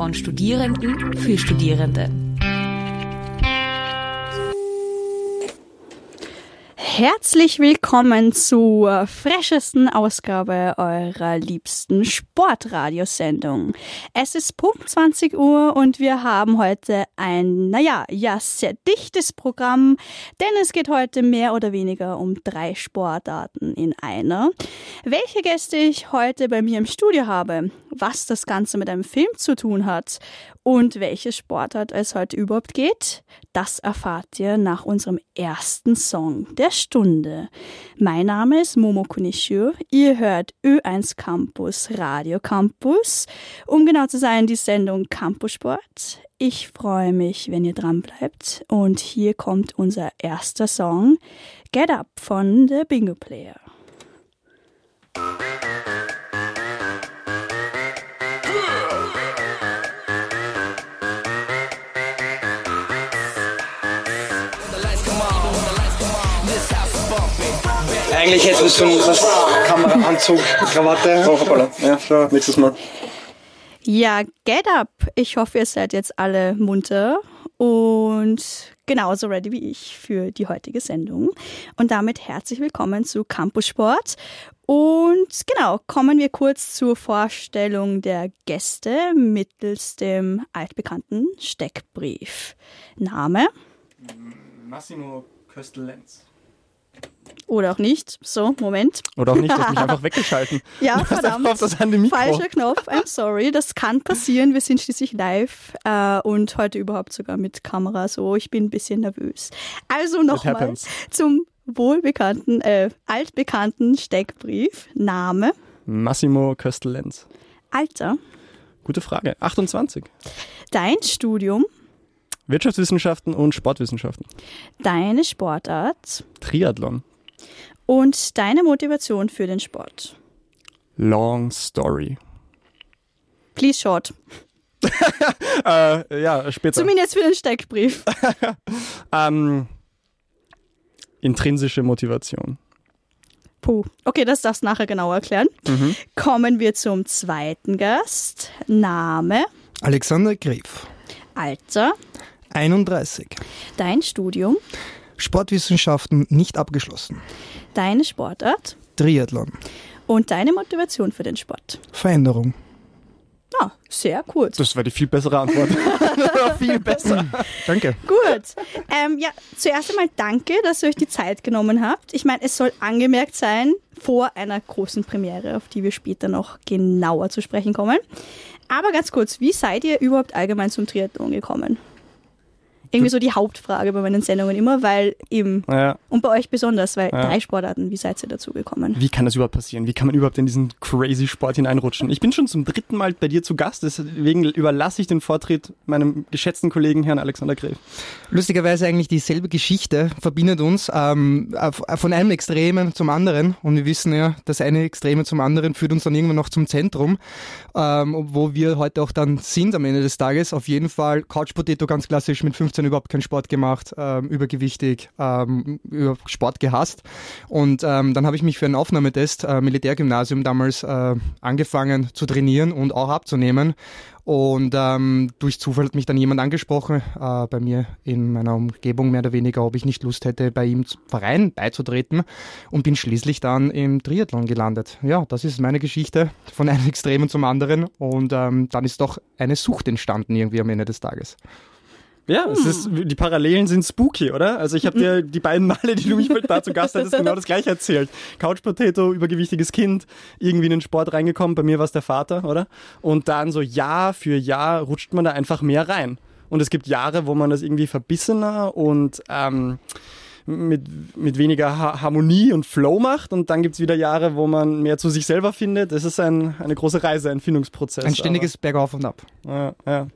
Von Studierenden für Studierende. Herzlich willkommen zur freschesten Ausgabe eurer liebsten Sportradiosendung. Es ist Punkt 20 Uhr und wir haben heute ein, naja, ja, sehr dichtes Programm, denn es geht heute mehr oder weniger um drei Sportarten in einer. Welche Gäste ich heute bei mir im Studio habe, was das Ganze mit einem Film zu tun hat und welche Sportart es heute überhaupt geht, das erfahrt ihr nach unserem ersten Song der Stunde. Mein Name ist Momo Kunishio. Ihr hört Ö1 Campus Radio Campus. Um genau zu sein, die Sendung Campus Sport. Ich freue mich, wenn ihr dran bleibt. Und hier kommt unser erster Song, Get Up von The Bingo Player. Eigentlich hätten wir schon was Kameraanzug, Krawatte. Oh, hoppala. Ja, schon nächstes Mal. Ja, get up! Ich hoffe, ihr seid jetzt alle munter und genauso ready wie ich für die heutige Sendung. Und damit herzlich willkommen zu Campus Sport. Und genau, kommen wir kurz zur Vorstellung der Gäste mittels dem altbekannten Steckbrief. Name? Massimo Köstel-Lenz. Oder auch nicht. So, Moment. Oder auch nicht, du hast mich einfach weggeschalten. Ja, verdammt. auf das Mikro. Falscher Knopf, I'm sorry. Das kann passieren. Wir sind schließlich live äh, und heute überhaupt sogar mit Kamera. So, ich bin ein bisschen nervös. Also nochmal zum wohlbekannten, äh, altbekannten Steckbrief. Name, Massimo Köstel-Lenz. Alter, Gute Frage. 28. dein Studium, Wirtschaftswissenschaften und Sportwissenschaften. deine Sportart Triathlon. Und deine Motivation für den Sport. Long Story. Please short. Äh, ja, später. Zumindest für den Steckbrief. Ähm, intrinsische Motivation. Puh. Okay, das darfst du nachher genauer erklären. Mhm. Kommen wir zum zweiten Gast. Name, Alexander Greff, Alter, 31. dein Studium, Sportwissenschaften nicht abgeschlossen. deine Sportart Triathlon. und deine Motivation für den Sport. Veränderung. Ah, sehr kurz. Das war die viel bessere Antwort. viel besser. Danke. Gut. Ähm, ja, zuerst einmal danke, dass ihr euch die Zeit genommen habt. Ich meine, es soll angemerkt sein, vor einer großen Premiere, auf die wir später noch genauer zu sprechen kommen. Aber ganz kurz, wie seid ihr überhaupt allgemein zum Triathlon gekommen? Irgendwie so die Hauptfrage bei meinen Sendungen immer, weil eben, Ja. und bei euch besonders, weil Ja. drei Sportarten, wie seid ihr dazu gekommen? Wie kann das überhaupt passieren? Wie kann man überhaupt in diesen crazy Sport hineinrutschen? Ich bin schon zum dritten Mal bei dir zu Gast, deswegen überlasse ich den Vortritt meinem geschätzten Kollegen Herrn Alexander Greff. Lustigerweise eigentlich dieselbe Geschichte verbindet uns ähm, von einem Extremen zum anderen. Und wir wissen ja, das eine Extreme zum anderen führt uns dann irgendwann noch zum Zentrum, ähm, wo wir heute auch dann sind am Ende des Tages. Auf jeden Fall Couch Potato ganz klassisch mit 15 überhaupt keinen Sport gemacht, ähm, übergewichtig, ähm, über Sport gehasst. Und ähm, dann habe ich mich für einen Aufnahmetest, äh, Militärgymnasium damals, äh, angefangen zu trainieren und auch abzunehmen. Und ähm, durch Zufall hat mich dann jemand angesprochen, äh, bei mir in meiner Umgebung mehr oder weniger, ob ich nicht Lust hätte, bei ihm Verein beizutreten und bin schließlich dann im Triathlon gelandet. Ja, das ist meine Geschichte von einem Extremen zum anderen und ähm, dann ist doch eine Sucht entstanden irgendwie am Ende des Tages. Ja, es ist, die Parallelen sind spooky, oder? Also ich habe dir die beiden Male, die du mich da zu Gast hattest, genau das gleiche erzählt. Couch Potato, übergewichtiges Kind, irgendwie in den Sport reingekommen, bei mir war es der Vater, oder? Und dann so Jahr für Jahr rutscht man da einfach mehr rein. Und es gibt Jahre, wo man das irgendwie verbissener und ähm, mit, mit weniger ha Harmonie und Flow macht und dann gibt's wieder Jahre, wo man mehr zu sich selber findet. Es ist ein, eine große Reise, ein Findungsprozess. Ein ständiges Bergauf und Ab. Ja, ja.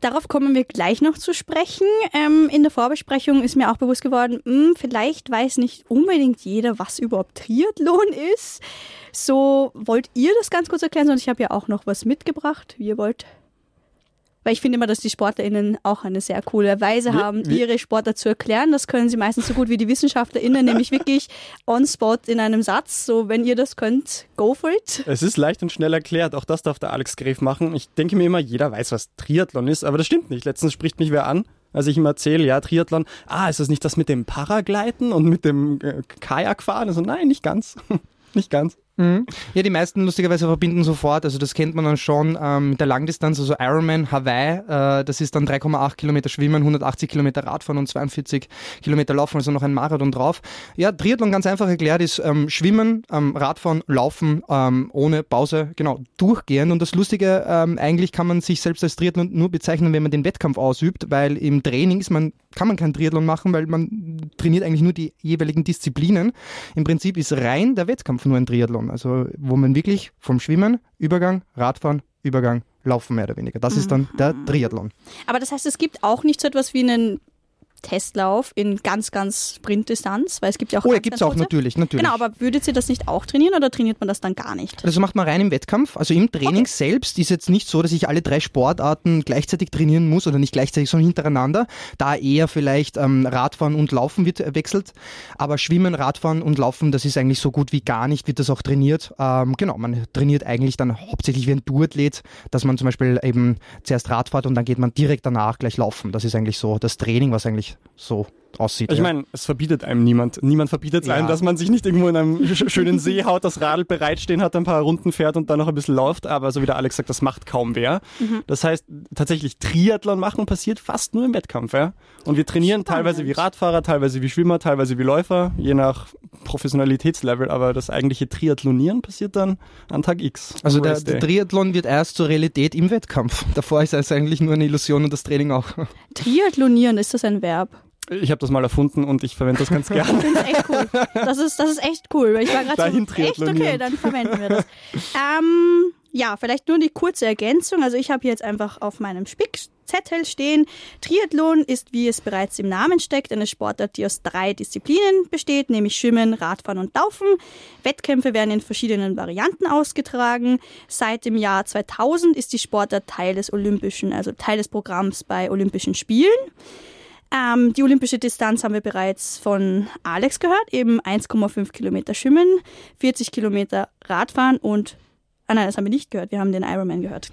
Darauf kommen wir gleich noch zu sprechen. Ähm, in der Vorbesprechung ist mir auch bewusst geworden, mh, vielleicht weiß nicht unbedingt jeder, was überhaupt Triathlon ist. So wollt ihr das ganz kurz erklären, sonst ich habe ja auch noch was mitgebracht, wie ihr wollt. Weil ich finde immer, dass die SportlerInnen auch eine sehr coole Weise haben, wir- ihre Sportler zu erklären. Das können sie meistens so gut wie die WissenschaftlerInnen, nämlich wirklich on spot in einem Satz. So, wenn ihr das könnt, go for it. Es ist leicht und schnell erklärt. Auch das darf der Alex Gref machen. Ich denke mir immer, jeder weiß, was Triathlon ist, aber das stimmt nicht. Letztens spricht mich wer an, als ich ihm erzähle, ja, Triathlon. Ah, ist das nicht das mit dem Paragleiten und mit dem äh, Kajakfahren? Also nein, nicht ganz. nicht ganz. Mhm. Ja, die meisten lustigerweise verbinden sofort, also das kennt man dann schon ähm, mit der Langdistanz, also Ironman Hawaii, äh, das ist dann 3,8 Kilometer Schwimmen, 180 Kilometer Radfahren und 42 Kilometer Laufen, also noch ein Marathon drauf. Ja, Triathlon ganz einfach erklärt ist ähm, Schwimmen, ähm, Radfahren, Laufen ähm, ohne Pause, genau, durchgehend. Und das Lustige, ähm, eigentlich kann man sich selbst als Triathlon nur bezeichnen, wenn man den Wettkampf ausübt, weil im Training ist man, kann man kein Triathlon machen, weil man trainiert eigentlich nur die jeweiligen Disziplinen. Im Prinzip ist rein der Wettkampf nur ein Triathlon. Also wo man wirklich vom Schwimmen, Übergang, Radfahren, Übergang, Laufen mehr oder weniger. Das ist dann der Triathlon. Aber das heißt, es gibt auch nicht so etwas wie einen Testlauf in ganz, ganz Sprintdistanz, weil es gibt ja auch Oh, ja, gibt's ganz auch natürlich, natürlich. Genau, aber würdet ihr das nicht auch trainieren oder trainiert man das dann gar nicht? Das macht man rein im Wettkampf. Also im Training selbst ist jetzt nicht so, dass ich alle drei Sportarten gleichzeitig trainieren muss oder nicht gleichzeitig, sondern hintereinander. Da eher vielleicht ähm, Radfahren und Laufen wird wechselt. Aber Schwimmen, Radfahren und Laufen, das ist eigentlich so gut wie gar nicht, wird das auch trainiert. Ähm, genau, man trainiert eigentlich dann hauptsächlich wie ein Duathlet, dass man zum Beispiel eben zuerst Rad fährt und dann geht man direkt danach gleich laufen. Das ist eigentlich so das Training, was eigentlich so aussieht. Ich ja. meine, es verbietet einem niemand. Niemand verbietet es Ja. einem, dass man sich nicht irgendwo in einem sch- schönen See haut, das Radl bereitstehen hat, ein paar Runden fährt und dann noch ein bisschen läuft. Aber so wie der Alex sagt, das macht kaum wer. Das heißt, tatsächlich Triathlon machen passiert fast nur im Wettkampf. Ja? Und wir trainieren teilweise wie Radfahrer, teilweise wie Schwimmer, teilweise wie Läufer, je nach Professionalitätslevel. Aber das eigentliche Triathlonieren passiert dann an Tag X. Also der, der. Triathlon wird erst zur Realität im Wettkampf. Davor ist es eigentlich nur eine Illusion und das Training auch. Triathlonieren, ist das ein Verb? Ich habe das mal erfunden und ich verwende das ganz gerne. Ich finde es echt cool. Das ist, das ist echt cool, weil ich war gerade so, echt okay, dann verwenden wir das. Ähm, ja, vielleicht nur die kurze Ergänzung. Also ich habe hier jetzt einfach auf meinem Spickzettel stehen, Triathlon ist, wie es bereits im Namen steckt, eine Sportart, die aus drei Disziplinen besteht, nämlich Schwimmen, Radfahren und Laufen. Wettkämpfe werden in verschiedenen Varianten ausgetragen. Seit dem Jahr 2000 ist die Sportart Teil des Olympischen, also Teil des Programms bei Olympischen Spielen. Ähm, die olympische Distanz haben wir bereits von Alex gehört, eben 1,5 Kilometer Schwimmen, 40 Kilometer Radfahren und, ah nein, das haben wir nicht gehört, wir haben den Ironman gehört.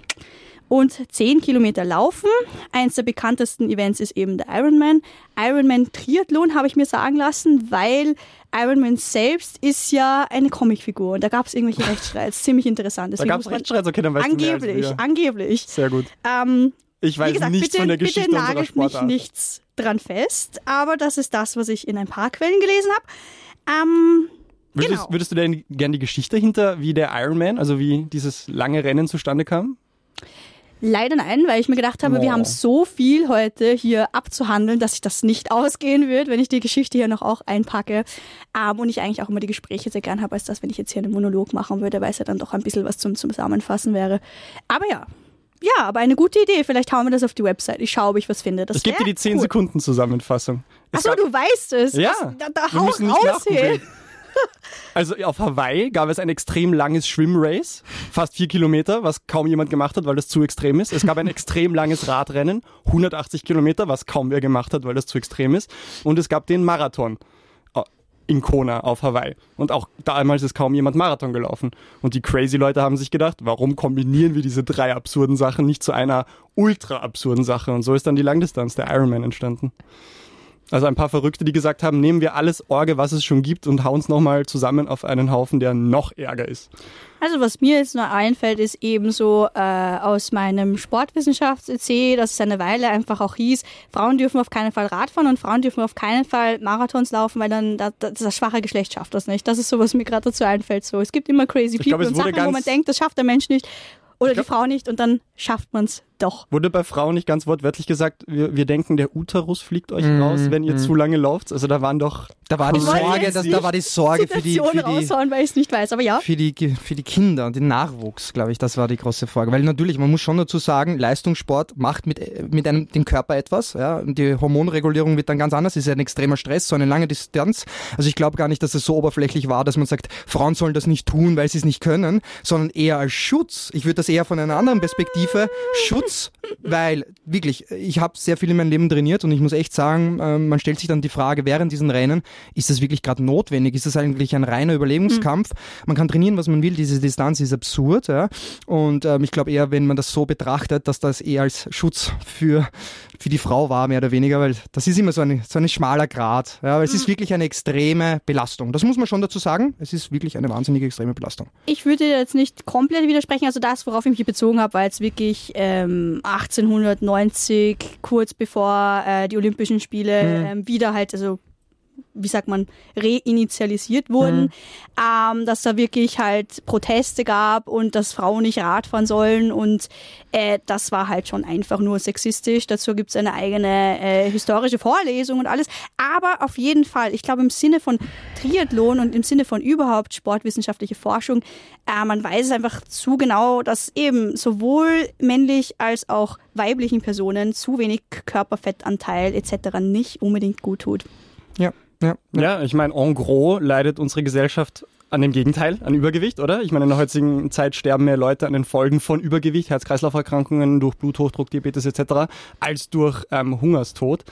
Und 10 Kilometer Laufen. Eins der bekanntesten Events ist eben der Ironman. Ironman Triathlon habe ich mir sagen lassen, weil Ironman selbst ist ja eine Comicfigur und da gab es irgendwelche Rechtsstreits. Ziemlich interessant. Da Deswegen gab es muss man- Rechtsstreit, okay, dann weißt Angeblich, angeblich. Sehr gut. Ähm, Ich weiß gesagt, nichts bitte, von der Geschichte bitte unserer nagelt mich nichts dran fest, aber das ist das, was ich in ein paar Quellen gelesen habe. Ähm, Würdest, genau. würdest du denn gerne die Geschichte hinter, wie der Ironman, also wie dieses lange Rennen zustande kam? leider nein, weil ich mir gedacht habe, wir Oh. haben so viel heute hier abzuhandeln, dass sich das nicht ausgehen wird, wenn ich die Geschichte hier noch auch einpacke. Ähm, und ich eigentlich auch immer die Gespräche sehr gern habe, als das, wenn ich jetzt hier einen Monolog machen würde, weil es ja dann doch ein bisschen was zum Zusammenfassen wäre. Aber ja. Ja, aber eine gute Idee. Vielleicht hauen wir das auf die Website. Ich schaue, ob ich was finde. Das ich gebe dir die 10 cool. Sekunden Zusammenfassung. Es Achso, gab- du weißt es. Ja, Was, da, da hau raus, nachgoogeln. Also auf Hawaii gab es ein extrem langes Schwimmrace, fast vier Kilometer, was kaum jemand gemacht hat, weil das zu extrem ist. Es gab ein extrem langes Radrennen, 180 Kilometer, was kaum wer gemacht hat, weil das zu extrem ist. Und es gab den Marathon in Kona auf Hawaii. Und auch damals ist kaum jemand Marathon gelaufen. Und die crazy Leute haben sich gedacht, warum kombinieren wir diese drei absurden Sachen nicht zu einer ultra absurden Sache? Und so ist dann die Langdistanz, der Ironman entstanden. Also ein paar Verrückte, die gesagt haben, nehmen wir alles Orge, was es schon gibt und hauen es nochmal zusammen auf einen Haufen, der noch ärger ist. Also was mir jetzt nur einfällt, ist ebenso äh, aus meinem Sportwissenschafts-EC, dass es eine Weile einfach auch hieß, Frauen dürfen auf keinen Fall Radfahren und Frauen dürfen auf keinen Fall Marathons laufen, weil dann das, das schwache Geschlecht schafft das nicht. Das ist so, was mir gerade dazu einfällt. So, es gibt immer crazy Ich people glaub, und Sachen, wo man denkt, das schafft der Mensch nicht oder glaub- die Frau nicht und dann schafft man es doch. Wurde bei Frauen nicht ganz wortwörtlich gesagt, wir, wir denken, der Uterus fliegt euch Mm, raus, wenn ihr mm. zu lange lauft. Also da waren doch Da war die Sorge, nicht da war die Sorge für die, für die, raushauen, weil ich es nicht weiß, aber ja. für die, für die Kinder und den Nachwuchs, glaube ich, das war die große Frage. Weil natürlich, man muss schon dazu sagen, Leistungssport macht mit, mit einem, dem Körper etwas. Ja? Und die Hormonregulierung wird dann ganz anders. Es ist ein extremer Stress, so eine lange Distanz. Also ich glaube gar nicht, dass es so oberflächlich war, dass man sagt, Frauen sollen das nicht tun, weil sie es nicht können, sondern eher als Schutz. Ich würde das eher von einer anderen Perspektive, Schutz Schutz, weil wirklich, ich habe sehr viel in meinem Leben trainiert und ich muss echt sagen, äh, man stellt sich dann die Frage während diesen Rennen, ist das wirklich gerade notwendig? Ist das eigentlich ein reiner Überlebungskampf? Mhm. Man kann trainieren, was man will, diese Distanz ist absurd. Ja? Und ähm, ich glaube eher, wenn man das so betrachtet, dass das eher als Schutz für, für die Frau war, mehr oder weniger, weil das ist immer so ein, so ein schmaler Grad. Ja? Aber es mhm. ist wirklich eine extreme Belastung. Das muss man schon dazu sagen. Es ist wirklich eine wahnsinnige extreme Belastung. Ich würde jetzt nicht komplett widersprechen. Also das, worauf ich mich bezogen habe, war jetzt wirklich ähm, 1890, kurz bevor äh, die Olympischen Spiele mhm. ähm, wieder halt, also wie sagt man, reinitialisiert wurden, mhm. ähm, dass da wirklich halt Proteste gab und dass Frauen nicht Radfahren sollen und äh, das war halt schon einfach nur sexistisch. Dazu gibt es eine eigene äh, historische Vorlesung und alles. Aber auf jeden Fall, ich glaube im Sinne von Triathlon und im Sinne von überhaupt sportwissenschaftliche Forschung, äh, man weiß es einfach zu genau, dass eben sowohl männlich als auch weiblichen Personen zu wenig Körperfettanteil etc. nicht unbedingt gut tut. Ja, ja, ja. ja ich meine, en gros leidet unsere Gesellschaft an dem Gegenteil, an Übergewicht, oder? Ich meine, in der heutigen Zeit sterben mehr Leute an den Folgen von Übergewicht, Herz-Kreislauf-Erkrankungen, durch Bluthochdruck, Diabetes etc., als durch ähm, Hungerstod.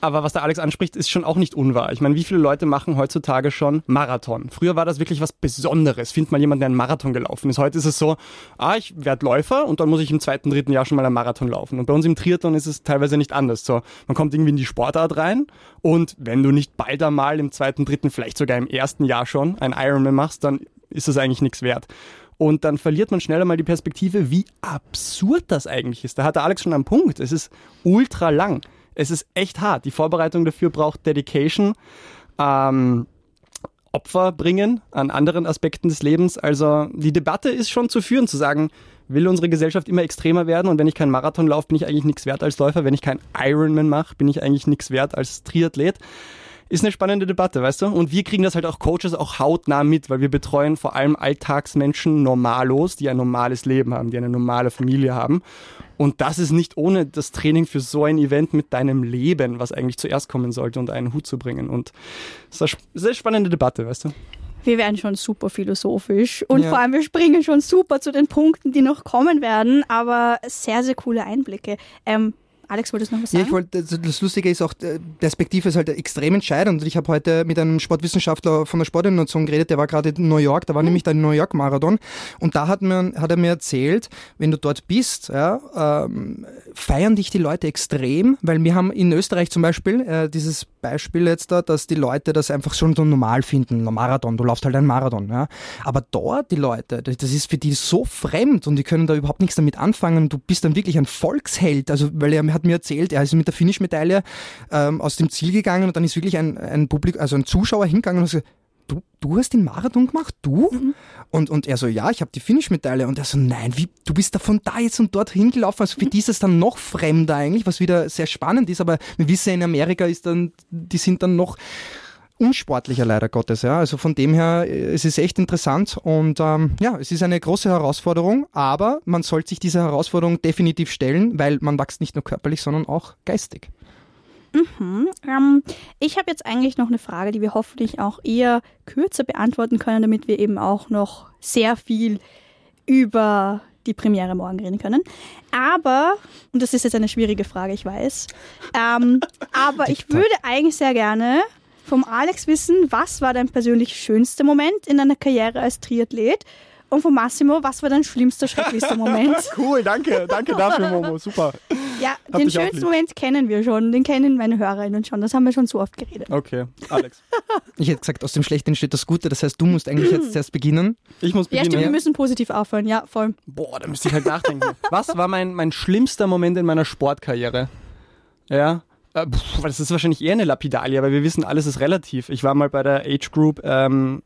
Aber was der Alex anspricht, ist schon auch nicht unwahr. Ich meine, wie viele Leute machen heutzutage schon Marathon? Früher war das wirklich was Besonderes. Find mal jemanden, der einen Marathon gelaufen ist. Heute ist es so, ah, ich werde Läufer und dann muss ich im zweiten, dritten Jahr schon mal einen Marathon laufen. Und bei uns im Triathlon ist es teilweise nicht anders. So, man kommt irgendwie in die Sportart rein und wenn du nicht bald einmal im zweiten, dritten, vielleicht sogar im ersten Jahr schon ein Ironman machst, dann ist das eigentlich nichts wert. Und dann verliert man schneller mal die Perspektive, wie absurd das eigentlich ist. Da hat der Alex schon einen Punkt. Es ist ultra lang es ist echt hart. Die Vorbereitung dafür braucht Dedication. Ähm, Opfer bringen an anderen Aspekten des Lebens. Also die Debatte ist schon zu führen, zu sagen, will unsere Gesellschaft immer extremer werden und wenn ich keinen Marathon laufe, bin ich eigentlich nichts wert als Läufer. Wenn ich keinen Ironman mache, bin ich eigentlich nichts wert als Triathlet ist eine spannende Debatte, weißt du? Und wir kriegen das halt auch Coaches auch hautnah mit, weil wir betreuen vor allem Alltagsmenschen normalos, die ein normales Leben haben, die eine normale Familie haben. Und das ist nicht ohne das Training für so ein Event mit deinem Leben, was eigentlich zuerst kommen sollte, unter einen Hut zu bringen. Und das ist eine sehr spannende Debatte, weißt du? Wir werden schon super philosophisch und ja. vor allem wir springen schon super zu den Punkten, die noch kommen werden, aber sehr, sehr coole Einblicke. Ähm, Alex, wolltest du noch was sagen? Ja, ich wollte, das Lustige ist auch, Perspektive ist halt extrem entscheidend. Ich habe heute mit einem Sportwissenschaftler von der Sportinnovation geredet, der war gerade in New York, da war mhm. nämlich der New York Marathon. Und da hat, man, hat er mir erzählt, wenn du dort bist, ja, ähm, feiern dich die Leute extrem, weil wir haben in Österreich zum Beispiel äh, dieses Beispiel jetzt da, dass die Leute das einfach schon so normal finden. Marathon, du laufst halt einen Marathon. Ja. Aber dort die Leute, das ist für die so fremd und die können da überhaupt nichts damit anfangen. Du bist dann wirklich ein Volksheld. Also, weil er hat mir erzählt, er ist mit der Finish-Medaille ähm, aus dem Ziel gegangen und dann ist wirklich ein, ein Publikum, also ein Zuschauer hingegangen und gesagt, du, du hast den Marathon gemacht? Du? Mhm. Und, und er so, ja, ich habe die Finish-Medaille. Und er so, nein, wie, du bist da von da jetzt und dort hingelaufen. Also für die ist es dann noch fremder eigentlich, was wieder sehr spannend ist. Aber wir wissen in Amerika ist dann, die sind dann noch unsportlicher leider Gottes. Ja. Also von dem her, es ist echt interessant und ähm, ja, es ist eine große Herausforderung, aber man sollte sich dieser Herausforderung definitiv stellen, weil man wächst nicht nur körperlich, sondern auch geistig. Mhm. Ähm, ich habe jetzt eigentlich noch eine Frage, die wir hoffentlich auch eher kürzer beantworten können, damit wir eben auch noch sehr viel über die Premiere morgen reden können. Aber, und das ist jetzt eine schwierige Frage, ich weiß, ähm, aber ich würde eigentlich sehr gerne vom Alex wissen, was war dein persönlich schönster Moment in deiner Karriere als Triathlet? Und von Massimo, was war dein schlimmster, schrecklichster Moment? cool, danke, danke dafür, Momo, super. Ja, Hab den schönsten Moment kennen wir schon, den kennen meine Hörerinnen schon, das haben wir schon so oft geredet. Okay, Alex. ich hätte gesagt, aus dem Schlechten entsteht das Gute, das heißt, du musst eigentlich jetzt zuerst beginnen. Ich muss beginnen. Ja, stimmt, wir müssen positiv aufhören, ja, voll. Boah, da müsste ich halt nachdenken. was war mein, mein schlimmster Moment in meiner Sportkarriere? Ja, äh, das ist wahrscheinlich eher eine Lapidalie, weil wir wissen, alles ist relativ. Ich war mal bei der Age Group ähm,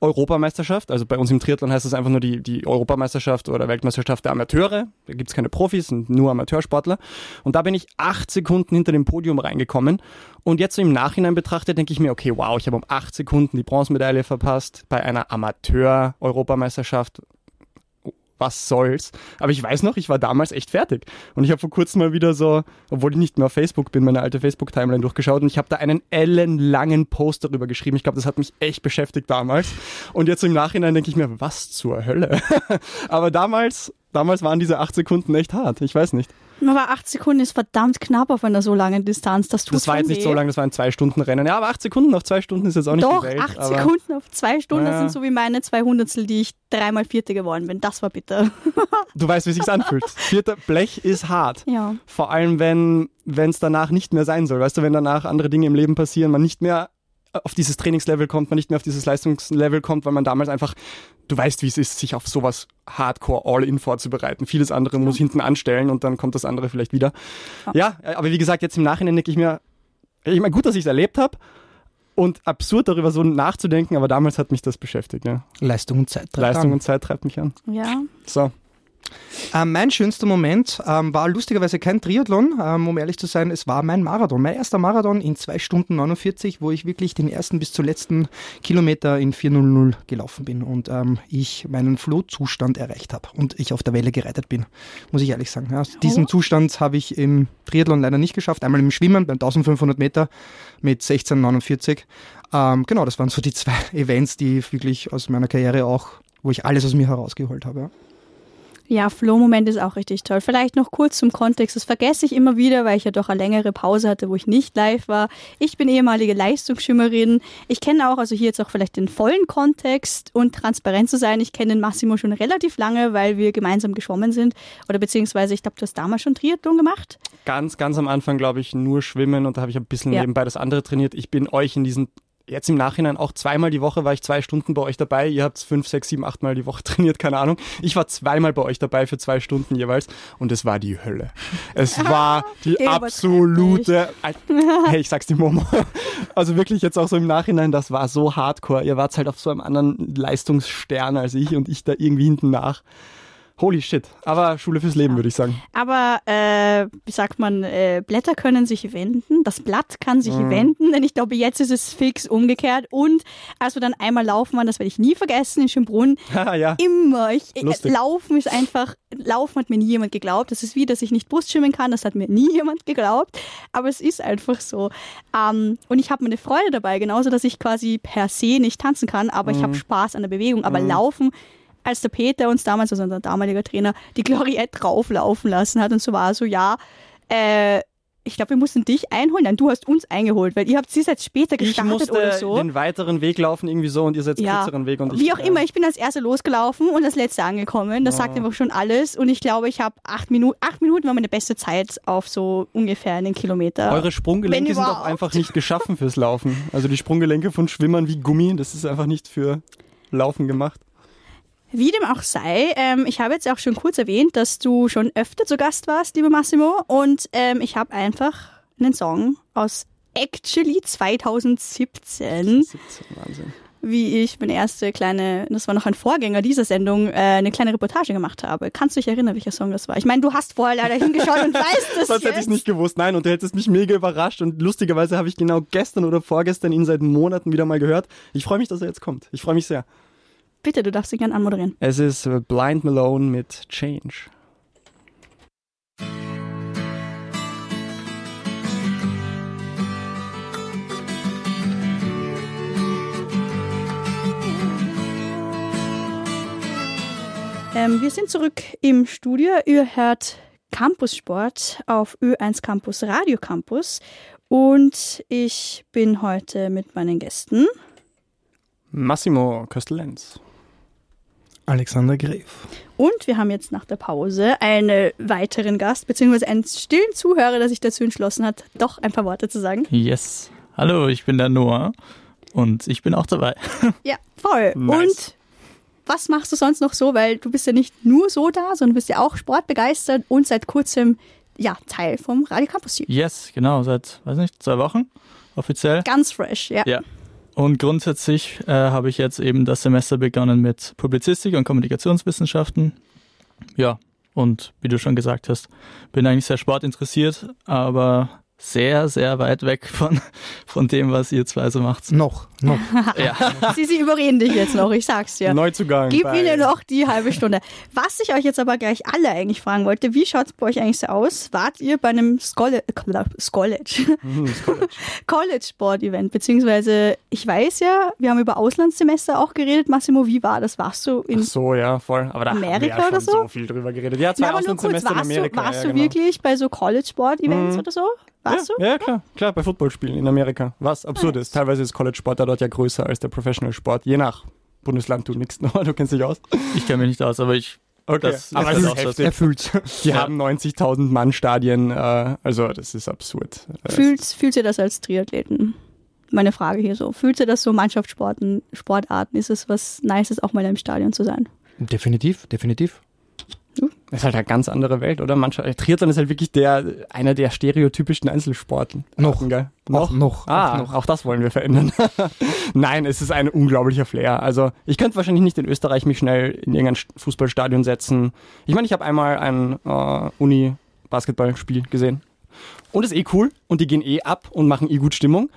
Europameisterschaft, also bei uns im Triathlon heißt das einfach nur die, die Europameisterschaft oder Weltmeisterschaft der Amateure. Da gibt es keine Profis, sind nur Amateursportler. Und da bin ich acht Sekunden hinter dem Podium reingekommen. Und jetzt im Nachhinein betrachtet, denke ich mir, okay, wow, ich habe um acht Sekunden die Bronzemedaille verpasst bei einer Amateur-Europameisterschaft was soll's. Aber ich weiß noch, ich war damals echt fertig. Und ich habe vor kurzem mal wieder so, obwohl ich nicht mehr auf Facebook bin, meine alte Facebook-Timeline durchgeschaut und ich habe da einen ellenlangen Post darüber geschrieben. Ich glaube, das hat mich echt beschäftigt damals. Und jetzt im Nachhinein denke ich mir, was zur Hölle? Aber damals damals waren diese acht Sekunden echt hart. Ich weiß nicht. Aber acht Sekunden ist verdammt knapp auf einer so langen Distanz. Das tut Das war jetzt nicht weh. so lang, das war ein Zwei-Stunden-Rennen. Ja, aber acht Sekunden auf zwei Stunden ist jetzt auch nicht Doch, die Welt. acht aber Sekunden auf zwei Stunden, das sind so wie meine zwei Hundertstel, die ich dreimal Vierte geworden bin. Das war bitter. Du weißt, wie sich's anfühlt. Vierter Blech ist hart. Ja. Vor allem, wenn es danach nicht mehr sein soll. Weißt du, wenn danach andere Dinge im Leben passieren, man nicht mehr auf dieses Trainingslevel kommt, man nicht mehr auf dieses Leistungslevel kommt, weil man damals einfach, du weißt, wie es ist, sich auf sowas Hardcore All-In vorzubereiten. Vieles andere muss hinten anstellen und dann kommt das andere vielleicht wieder. Ja, aber wie gesagt, jetzt im Nachhinein denke ich mir, ich meine, gut, dass ich es erlebt habe und absurd darüber so nachzudenken, aber damals hat mich das beschäftigt. Ja. Leistung und Zeit. treibt Leistung an. und Zeit treibt mich an. Ja. So. Ähm, mein schönster Moment ähm, war lustigerweise kein Triathlon, ähm, um ehrlich zu sein, es war mein Marathon. Mein erster Marathon in 2 Stunden 49, wo ich wirklich den ersten bis zur letzten Kilometer in 4.00 gelaufen bin und ähm, ich meinen Flohzustand erreicht habe und ich auf der Welle gereitet bin, muss ich ehrlich sagen. Ja, diesen Zustand habe ich im Triathlon leider nicht geschafft. Einmal im Schwimmen bei 1500 Meter mit 16,49. Ähm, genau, das waren so die zwei Events, die ich wirklich aus meiner Karriere auch, wo ich alles aus mir herausgeholt habe. Ja. Ja, Flow-Moment ist auch richtig toll. Vielleicht noch kurz zum Kontext. Das vergesse ich immer wieder, weil ich ja doch eine längere Pause hatte, wo ich nicht live war. Ich bin ehemalige Leistungsschwimmerin. Ich kenne auch, also hier jetzt auch vielleicht den vollen Kontext und transparent zu sein. Ich kenne den Massimo schon relativ lange, weil wir gemeinsam geschwommen sind. Oder beziehungsweise, ich glaube, du hast damals schon Triathlon gemacht. ganz, ganz am Anfang, glaube ich, nur Schwimmen und da habe ich ein bisschen Ja. nebenbei das andere trainiert. Ich bin euch in diesen, jetzt im Nachhinein auch zweimal die Woche war ich zwei Stunden bei euch dabei. Ihr habt fünf, sechs, sieben, acht Mal die Woche trainiert, keine Ahnung. Ich war zweimal bei euch dabei für zwei Stunden jeweils und es war die Hölle. Es war die absolute, hey, ich sag's dir, Momo. Also wirklich jetzt auch so im Nachhinein, das war so hardcore. Ihr wart halt auf so einem anderen Leistungsstern als ich und ich da irgendwie hinten nach. Holy shit. Aber Schule fürs Leben, würde ich sagen. Aber, äh, wie sagt man, äh, Blätter können sich wenden, das Blatt kann sich wenden, denn ich glaube, jetzt ist es fix umgekehrt. Und als wir dann einmal laufen waren, das werde ich nie vergessen, in Schönbrunn, ja. immer. Ich, äh, Lustig. laufen ist einfach, laufen hat mir nie jemand geglaubt. Das ist wie, dass ich nicht Brust schwimmen kann, das hat mir nie jemand geglaubt. Aber es ist einfach so. Ähm, und ich habe meine Freude dabei, genauso, dass ich quasi per se nicht tanzen kann, aber Mhm. ich habe Spaß an der Bewegung. Aber laufen, als der Peter uns damals, also unser damaliger Trainer, die Gloriette drauflaufen lassen hat und so war so, ja, äh, ich glaube, wir mussten dich einholen. Nein, du hast uns eingeholt, weil ihr habt sie jetzt später Ich gestartet musste oder so. den weiteren Weg laufen, irgendwie so, und ihr seid Ja, kürzeren Weg. Und ich, wie auch äh, immer, ich bin als Erste losgelaufen und als Letzte angekommen. Das sagt einfach schon alles. Und ich glaube, ich habe acht Minuten, acht Minuten war meine beste Zeit auf so ungefähr einen Kilometer. Eure Sprunggelenke sind auch einfach nicht geschaffen fürs Laufen. Also die Sprunggelenke von Schwimmern wie Gummi, das ist einfach nicht für Laufen gemacht. Wie dem auch sei, ähm, ich habe jetzt auch schon kurz erwähnt, dass du schon öfter zu Gast warst, lieber Massimo. Und ähm, ich habe einfach einen Song aus Actually 2017, 17, Wahnsinn. wie ich meine erste kleine, das war noch ein Vorgänger dieser Sendung, äh, eine kleine Reportage gemacht habe. Kannst du dich erinnern, welcher Song das war? Ich meine, du hast vorher leider hingeschaut und weißt das Sonst hätte ich es nicht gewusst. Nein, und du hättest mich mega überrascht. Und lustigerweise habe ich genau gestern oder vorgestern ihn seit Monaten wieder mal gehört. Ich freue mich, dass er jetzt kommt. Ich freue mich sehr. Bitte, du darfst ihn gerne anmoderieren. Es ist äh, Blind Malone mit Change. Ähm, wir sind zurück im Studio. Ihr hört Campus Sport auf Ö1 Campus Radio Campus. Und ich bin heute mit meinen Gästen. Massimo Köstelenz. Alexander Gref. Und wir haben jetzt nach der Pause einen weiteren Gast, beziehungsweise einen stillen Zuhörer, der sich dazu entschlossen hat, doch ein paar Worte zu sagen. Yes. Hallo, ich bin der Noah und ich bin auch dabei. Ja, voll. Nice. Und was machst du sonst noch so? Weil du bist ja nicht nur so da, sondern bist ja auch sportbegeistert und seit kurzem ja, Teil vom Radio Campus Team. Yes, genau, seit, weiß nicht, zwei Wochen offiziell. Ganz fresh, ja. Ja. Und grundsätzlich äh, habe ich jetzt eben das Semester begonnen mit Publizistik und Kommunikationswissenschaften. Ja, und wie du schon gesagt hast, bin eigentlich sehr sportinteressiert, aber sehr, sehr weit weg von, von dem, was ihr zwei so macht. Noch. Noch. Ja. Sie, sie überreden dich jetzt noch, ich sag's dir. Neuzugang. Gib bei- ihnen noch die halbe Stunde. Was ich euch jetzt aber gleich alle eigentlich fragen wollte, wie schaut's bei euch eigentlich so aus? Wart ihr bei einem College, Mhm, College. College Sport Event? Beziehungsweise, ich weiß ja, wir haben über Auslandssemester auch geredet. Massimo, wie war das? Warst du in Ach so, ja, voll. Aber da Amerika haben wir ja schon oder so? so viel drüber geredet. Ja, zwei Na, aber nur kurz, Auslandssemester in warst du, Amerika. warst ja, du genau. wirklich bei so College Sport Events oder so? Warst ja, du? Ja, klar, klar, bei Footballspielen in Amerika. Was absurd ist. Teilweise ist College-Sport da dort ja größer als der Professional-Sport. Je nach Bundesland, du nix noch, du kennst dich aus. Ich kenne mich nicht aus, aber ich. Okay, Das- aber das es ist ist auch so. heftig. Er fühlt's. Die Ja. haben 90.000 Mann Stadien, äh, also das ist absurd. Äh, Fühlt, fühlt ihr das als Triathleten? Meine Frage hier so. Fühlt ihr das so Mannschaftssporten, Sportarten? Ist es was Nices, auch mal im Stadion zu sein? Definitiv, definitiv. Das ist halt eine ganz andere Welt, oder? Mannschaft, Triathlon ist halt wirklich der, einer der stereotypischen Einzelsporten. Noch. Gell? Auch noch. Ah, Auch auch, noch. das wollen wir verändern. Nein, es ist ein unglaublicher Flair. Also ich könnte wahrscheinlich nicht in Österreich mich schnell in irgendein St- Fußballstadion setzen. Ich meine, ich habe einmal ein äh, Uni-Basketballspiel gesehen. Und ist eh cool und die gehen eh ab und machen eh gut Stimmung.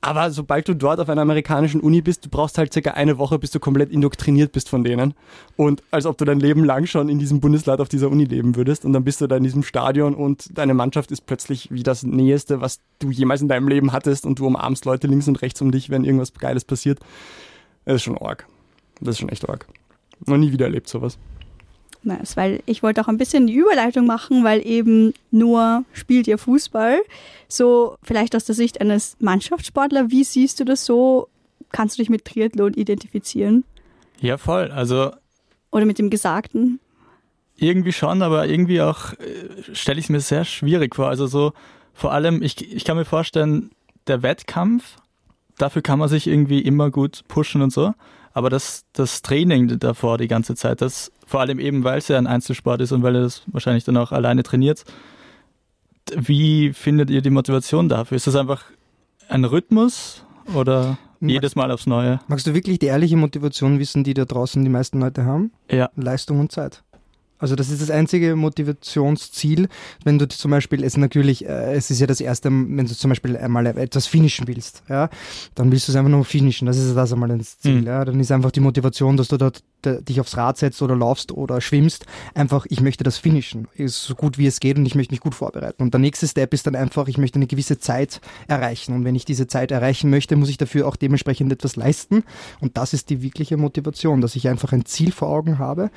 Aber sobald du dort auf einer amerikanischen Uni bist, du brauchst halt circa eine Woche, bis du komplett indoktriniert bist von denen. Und als ob du dein Leben lang schon in diesem Bundesland auf dieser Uni leben würdest. Und dann bist du da in diesem Stadion und deine Mannschaft ist plötzlich wie das Näheste, was du jemals in deinem Leben hattest. Und du umarmst Leute links und rechts um dich, wenn irgendwas Geiles passiert. Das ist schon arg. Das ist schon echt arg. Noch nie wieder erlebt sowas. Nice, weil ich wollte auch ein bisschen die Überleitung machen, weil eben nur spielt ihr Fußball. So vielleicht aus der Sicht eines Mannschaftssportler, wie siehst du das so? Kannst du dich mit Triathlon identifizieren? Ja, voll. Also Oder mit dem Gesagten? irgendwie schon, aber irgendwie auch äh, stelle ich es mir sehr schwierig vor. Also so vor allem, ich, ich kann mir vorstellen, der Wettkampf, dafür kann man sich irgendwie immer gut pushen und so. Aber das, das Training davor die ganze Zeit, das vor allem eben, weil es ja ein Einzelsport ist und weil ihr das wahrscheinlich dann auch alleine trainiert, wie findet ihr die Motivation dafür? Ist das einfach ein Rhythmus oder jedes Mal aufs Neue? Magst du wirklich die ehrliche Motivation wissen, die da draußen die meisten Leute haben? Ja. Leistung und Zeit. Also das ist das einzige Motivationsziel, wenn du zum Beispiel, es natürlich, äh, es ist ja das erste, wenn du zum Beispiel einmal etwas finishen willst, ja, dann willst du es einfach nur finishen, das ist das einmal das Ziel, Mhm. ja, dann ist einfach die Motivation, dass du dort dich aufs Rad setzt oder laufst oder schwimmst, einfach, ich möchte das finishen, so gut wie es geht und ich möchte mich gut vorbereiten. Und der nächste Step ist dann einfach, ich möchte eine gewisse Zeit erreichen. Und wenn ich diese Zeit erreichen möchte, muss ich dafür auch dementsprechend etwas leisten. Und das ist die wirkliche Motivation, dass ich einfach ein Ziel vor Augen habe,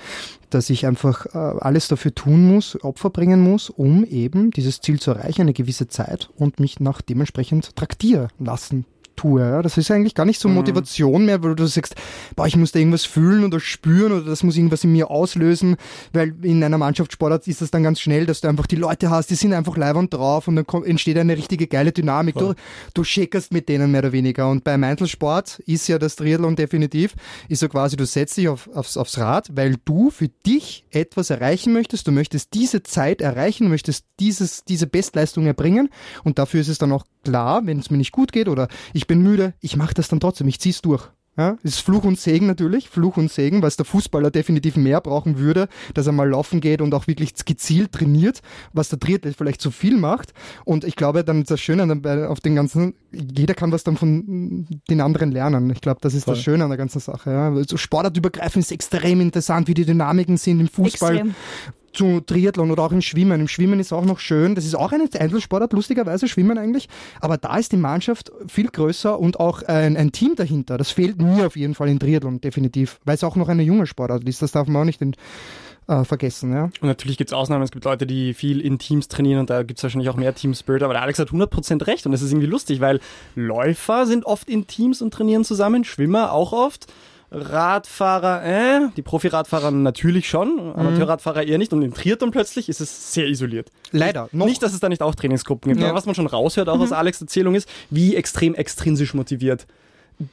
dass ich einfach äh, alles dafür tun muss, Opfer bringen muss, um eben dieses Ziel zu erreichen, eine gewisse Zeit und mich nach dementsprechend traktieren lassen tue. Ja. Das ist eigentlich gar nicht so Motivation mehr, weil du sagst, boah, ich muss da irgendwas fühlen oder spüren oder das muss irgendwas in mir auslösen, weil in einer Mannschaftssportart ist das dann ganz schnell, dass du einfach die Leute hast, die sind einfach leibend drauf und dann kommt, entsteht eine richtige geile Dynamik. Du, du schickerst mit denen mehr oder weniger. Und beim Einzelsport ist ja das Triathlon definitiv, ist so quasi, du setzt dich auf, aufs, aufs Rad, weil du für dich etwas erreichen möchtest, du möchtest diese Zeit erreichen, möchtest dieses, diese Bestleistung erbringen und dafür ist es dann auch klar, wenn es mir nicht gut geht oder ich bin müde, ich mache das dann trotzdem, ich zieh's durch. Ja, ist Fluch und Segen natürlich, Fluch und Segen, weil es der Fußballer definitiv mehr brauchen würde, dass er mal laufen geht und auch wirklich gezielt trainiert, was der Triathlet vielleicht zu viel macht. Und ich glaube, dann ist das Schöne an der- auf den ganzen, jeder kann was dann von den anderen lernen. Ich glaube, das ist das Schöne an der ganzen Sache. Ja. Also sportartübergreifend ist extrem interessant, wie die Dynamiken sind im Fußball Extrem. Zu Triathlon oder auch im Schwimmen. Im Schwimmen ist auch noch schön. Das ist auch eine Einzelsportart, lustigerweise Schwimmen eigentlich. Aber da ist die Mannschaft viel größer und auch ein, ein Team dahinter. Das fehlt mir auf jeden Fall in Triathlon, definitiv. Weil es auch noch eine junge Sportart ist. Das darf man auch nicht in, äh, vergessen. Ja. Und natürlich gibt es Ausnahmen, es gibt Leute, die viel in Teams trainieren und da gibt es wahrscheinlich auch mehr Team Spirit, aber der Alex hat 100% recht und das ist irgendwie lustig, weil Läufer sind oft in Teams und trainieren zusammen, Schwimmer auch oft. Radfahrer, äh, die Profi-Radfahrer natürlich schon, Amateurradfahrer eher nicht und im Triathlon plötzlich ist es sehr isoliert. Leider. Noch Nicht, dass es da nicht auch Trainingsgruppen gibt, Ja. aber was man schon raushört, auch aus Alex' Erzählung ist, wie extrem extrinsisch motiviert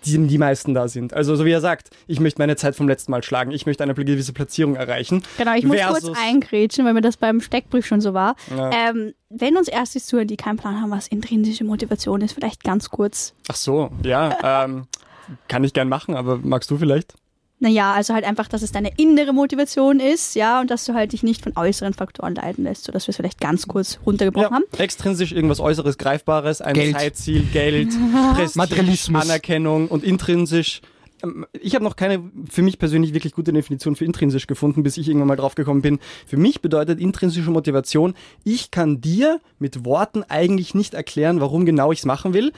die, die meisten da sind. Also so wie er sagt, ich möchte meine Zeit vom letzten Mal schlagen, ich möchte eine gewisse Platzierung erreichen. Genau, ich muss kurz eingrätschen, weil mir das beim Steckbrief schon so war. Ja. Ähm, wenn uns Erstes zuhören, die keinen Plan haben, was intrinsische Motivation ist, vielleicht ganz kurz. Ach so, ja, ähm, kann ich gern machen, aber magst du vielleicht? Naja, also halt einfach, dass es deine innere Motivation ist, ja, und dass du halt dich nicht von äußeren Faktoren leiten lässt, sodass wir es vielleicht ganz kurz runtergebrochen haben. Extrinsisch irgendwas Äußeres, Greifbares, ein Geld. Zeitziel, Geld, Prestige, Materialismus. Anerkennung und intrinsisch. ähm, Ich habe noch keine für mich persönlich wirklich gute Definition für intrinsisch gefunden, bis ich irgendwann mal drauf gekommen bin. Für mich bedeutet intrinsische Motivation, ich kann dir mit Worten eigentlich nicht erklären, warum genau ich es machen will.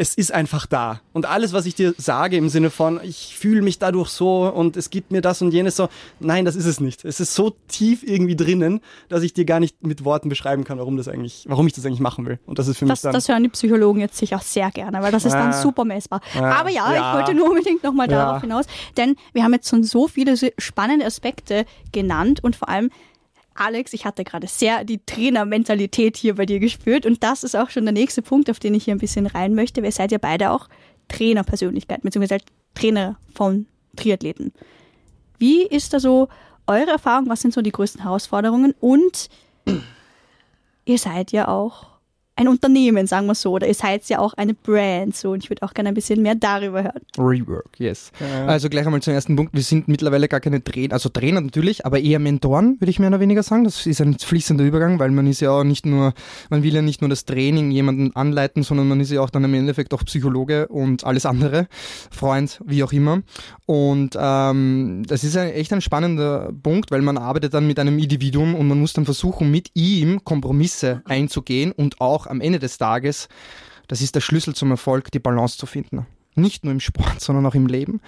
Es ist einfach da. Und alles, was ich dir sage im Sinne von, ich fühle mich dadurch so und es gibt mir das und jenes so, nein, das ist es nicht. Es ist so tief irgendwie drinnen, dass ich dir gar nicht mit Worten beschreiben kann, warum das eigentlich, warum ich das eigentlich machen will. Und das ist für mich Das, dann. das hören die Psychologen jetzt sicher auch sehr gerne, weil das ist dann super messbar. Ah, Aber ja, ja. ich wollte nur unbedingt nochmal Ja. darauf hinaus, denn wir haben jetzt schon so viele spannende Aspekte genannt und vor allem Alex, ich hatte gerade sehr die Trainermentalität hier bei dir gespürt und das ist auch schon der nächste Punkt, auf den ich hier ein bisschen rein möchte. Wir seid ja beide auch Trainerpersönlichkeiten, beziehungsweise halt Trainer von Triathleten. Wie ist da so eure Erfahrung? Was sind so die größten Herausforderungen? Und ihr seid ja auch ein Unternehmen, sagen wir so, oder ihr seid ja auch eine Brand, so, und ich würde auch gerne ein bisschen mehr darüber hören. Rework, yes. Also gleich einmal zum ersten Punkt. Wir sind mittlerweile gar keine Trainer, also Trainer natürlich, aber eher Mentoren, würde ich mehr oder weniger sagen. Das ist ein fließender Übergang, weil man ist ja auch nicht nur, man will ja nicht nur das Training jemanden anleiten, sondern man ist ja auch dann im Endeffekt auch Psychologe und alles andere, Freund, wie auch immer. Und ähm, das ist ein, echt ein spannender Punkt, weil man arbeitet dann mit einem Individuum und man muss dann versuchen, mit ihm Kompromisse einzugehen und auch am Ende des Tages das ist der Schlüssel zum Erfolg, die Balance zu finden. Nicht nur im Sport, sondern auch im Leben.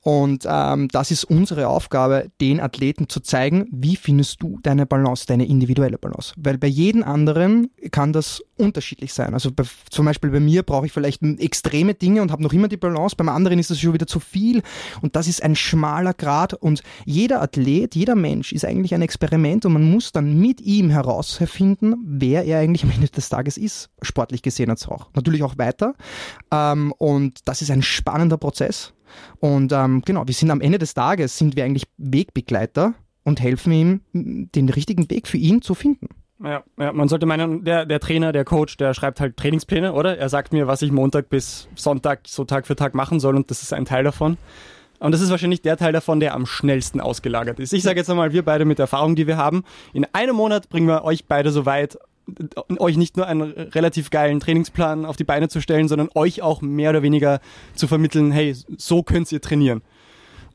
Und ähm, das ist unsere Aufgabe, den Athleten zu zeigen, wie findest du deine Balance, deine individuelle Balance. Weil bei jedem anderen kann das unterschiedlich sein. Also bei, zum Beispiel bei mir brauche ich vielleicht extreme Dinge und habe noch immer die Balance, beim anderen ist das schon wieder zu viel. Und das ist ein schmaler Grad. Und jeder Athlet, jeder Mensch ist eigentlich ein Experiment und man muss dann mit ihm herausfinden, wer er eigentlich am Ende des Tages ist, sportlich gesehen jetzt auch. Natürlich auch weiter. Ähm, und das ist ein spannender Prozess. Und ähm, genau, wir sind am Ende des Tages, sind wir eigentlich Wegbegleiter und helfen ihm, den richtigen Weg für ihn zu finden. Ja, ja, man sollte meinen, der, der Trainer, der Coach, der schreibt halt Trainingspläne, oder? Er sagt mir, was ich Montag bis Sonntag so Tag für Tag machen soll und das ist ein Teil davon. Und das ist wahrscheinlich der Teil davon, der am schnellsten ausgelagert ist. Ich sage jetzt einmal, wir beide mit der Erfahrung, die wir haben, in einem Monat bringen wir euch beide so weit, euch nicht nur einen relativ geilen Trainingsplan auf die Beine zu stellen, sondern euch auch mehr oder weniger zu vermitteln, hey, so könnt ihr trainieren.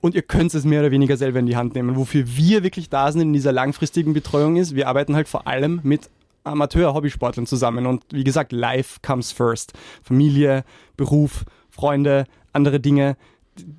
Und ihr könnt es mehr oder weniger selber in die Hand nehmen. Wofür wir wirklich da sind in dieser langfristigen Betreuung ist, wir arbeiten halt vor allem mit Amateur-Hobbysportlern zusammen. Und wie gesagt, life comes first. Familie, Beruf, Freunde, andere Dinge,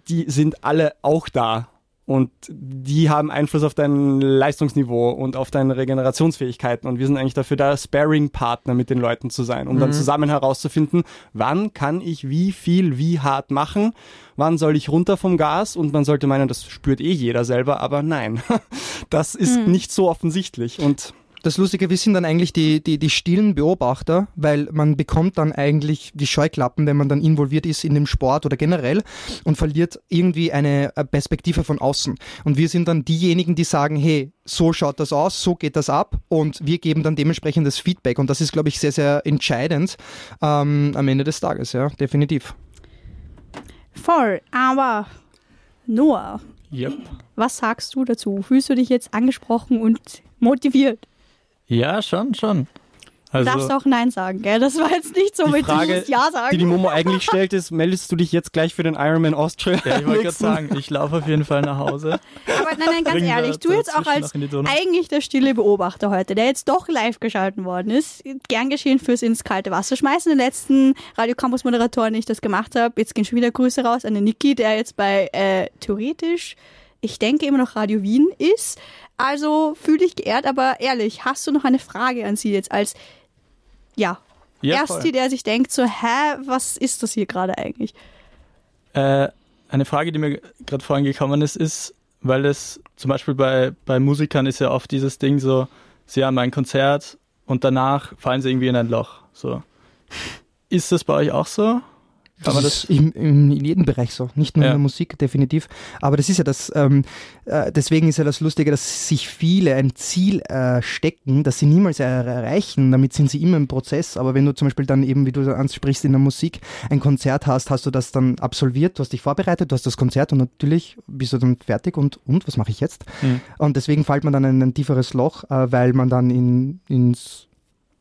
die sind alle auch da. Und die haben Einfluss auf dein Leistungsniveau und auf deine Regenerationsfähigkeiten. Und wir sind eigentlich dafür da, Sparing-Partner mit den Leuten zu sein, um dann zusammen herauszufinden, wann kann ich wie viel, wie hart machen, wann soll ich runter vom Gas. Und man sollte meinen, das spürt eh jeder selber, aber nein, das ist nicht so offensichtlich. Und Das Lustige, wir sind dann eigentlich die, die, die stillen Beobachter, weil man bekommt dann eigentlich die Scheuklappen, wenn man dann involviert ist in dem Sport oder generell und verliert irgendwie eine Perspektive von außen. Und wir sind dann diejenigen, die sagen, hey, so schaut das aus, so geht das ab und wir geben dann dementsprechend das Feedback. Und das ist, glaube ich, sehr, sehr entscheidend ähm, am Ende des Tages, ja, definitiv. Voll, aber Noah, Yep. was sagst du dazu? Fühlst du dich jetzt angesprochen und motiviert? Ja, schon, schon. Du Also, darfst auch Nein sagen, gell? Das war jetzt nicht so mit Frage, Ja sagen. die die Momo eigentlich stellt, ist, meldest du dich jetzt gleich für den Ironman Austria? ja, ich wollte gerade sagen, ich laufe auf jeden Fall nach Hause. Aber nein, nein, ganz Bringen wir ehrlich, du jetzt auch als eigentlich der stille Beobachter heute, der jetzt doch live geschalten worden ist, gern geschehen fürs ins kalte Wasser schmeißen. Den letzten Radio Campus Moderatoren, den ich das gemacht habe, jetzt gehen schon wieder Grüße raus an den Niki, der jetzt bei äh, theoretisch, ich denke immer noch Radio Wien ist. Also fühl dich geehrt, aber ehrlich, hast du noch eine Frage an sie jetzt als ja, Ja, Ersti, voll. der sich denkt so, hä, was ist das hier gerade eigentlich? Äh, eine Frage, die mir gerade vorhin gekommen ist, ist, weil es zum Beispiel bei, bei Musikern ist ja oft dieses Ding so, sie haben ein Konzert und danach fallen sie irgendwie in ein Loch. So. Ist das bei euch auch so? Das, man ist im, im, in jedem Bereich so, nicht nur Ja. in der Musik, definitiv. Aber das ist ja das, ähm, äh, deswegen ist ja das Lustige, dass sich viele ein Ziel äh, stecken, das sie niemals er erreichen. Damit sind sie immer im Prozess. Aber wenn du zum Beispiel dann eben, wie du ansprichst, in der Musik ein Konzert hast, hast du das dann absolviert, du hast dich vorbereitet, du hast das Konzert und natürlich bist du dann fertig und, und was mache ich jetzt? Mhm. Und deswegen fällt man dann in ein tieferes Loch, äh, weil man dann in, ins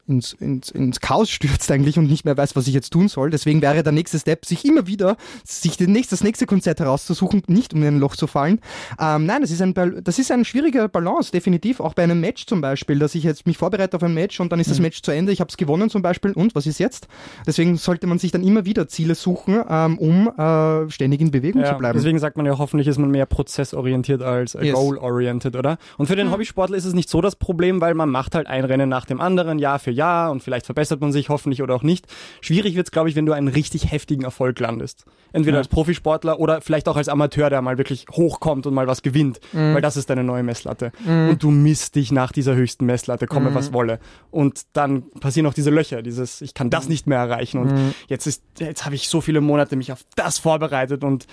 ins, ins, ins Chaos stürzt eigentlich und nicht mehr weiß, was ich jetzt tun soll. Deswegen wäre der nächste Step, sich immer wieder, sich den nächst, das nächste Konzert herauszusuchen, nicht um in ein Loch zu fallen. Ähm, nein, das ist, ein, das ist ein schwieriger Balance, definitiv. Auch bei einem Match zum Beispiel, dass ich jetzt mich vorbereite auf ein Match und dann ist das Match zu Ende, ich habe es gewonnen zum Beispiel und was ist jetzt? Deswegen sollte man sich dann immer wieder Ziele suchen, ähm, um äh, ständig in Bewegung Ja, zu bleiben. deswegen sagt man ja, hoffentlich ist man mehr prozessorientiert als äh, Yes. goal-oriented, oder? Und für den Hobbysportler ist es nicht so das Problem, weil man macht halt ein Rennen nach dem anderen, Jahr für Jahr und vielleicht verbessert man sich hoffentlich oder auch nicht. Schwierig wird's, glaube ich, wenn du einen richtig heftigen Erfolg landest. Entweder Ja. als Profisportler oder vielleicht auch als Amateur, der mal wirklich hochkommt und mal was gewinnt, Mhm. weil das ist deine neue Messlatte. Und du misst dich nach dieser höchsten Messlatte, komme Mhm. was wolle. Und dann passieren auch diese Löcher, dieses, ich kann Mhm. das nicht mehr erreichen und jetzt ist, jetzt habe ich so viele Monate mich auf das vorbereitet und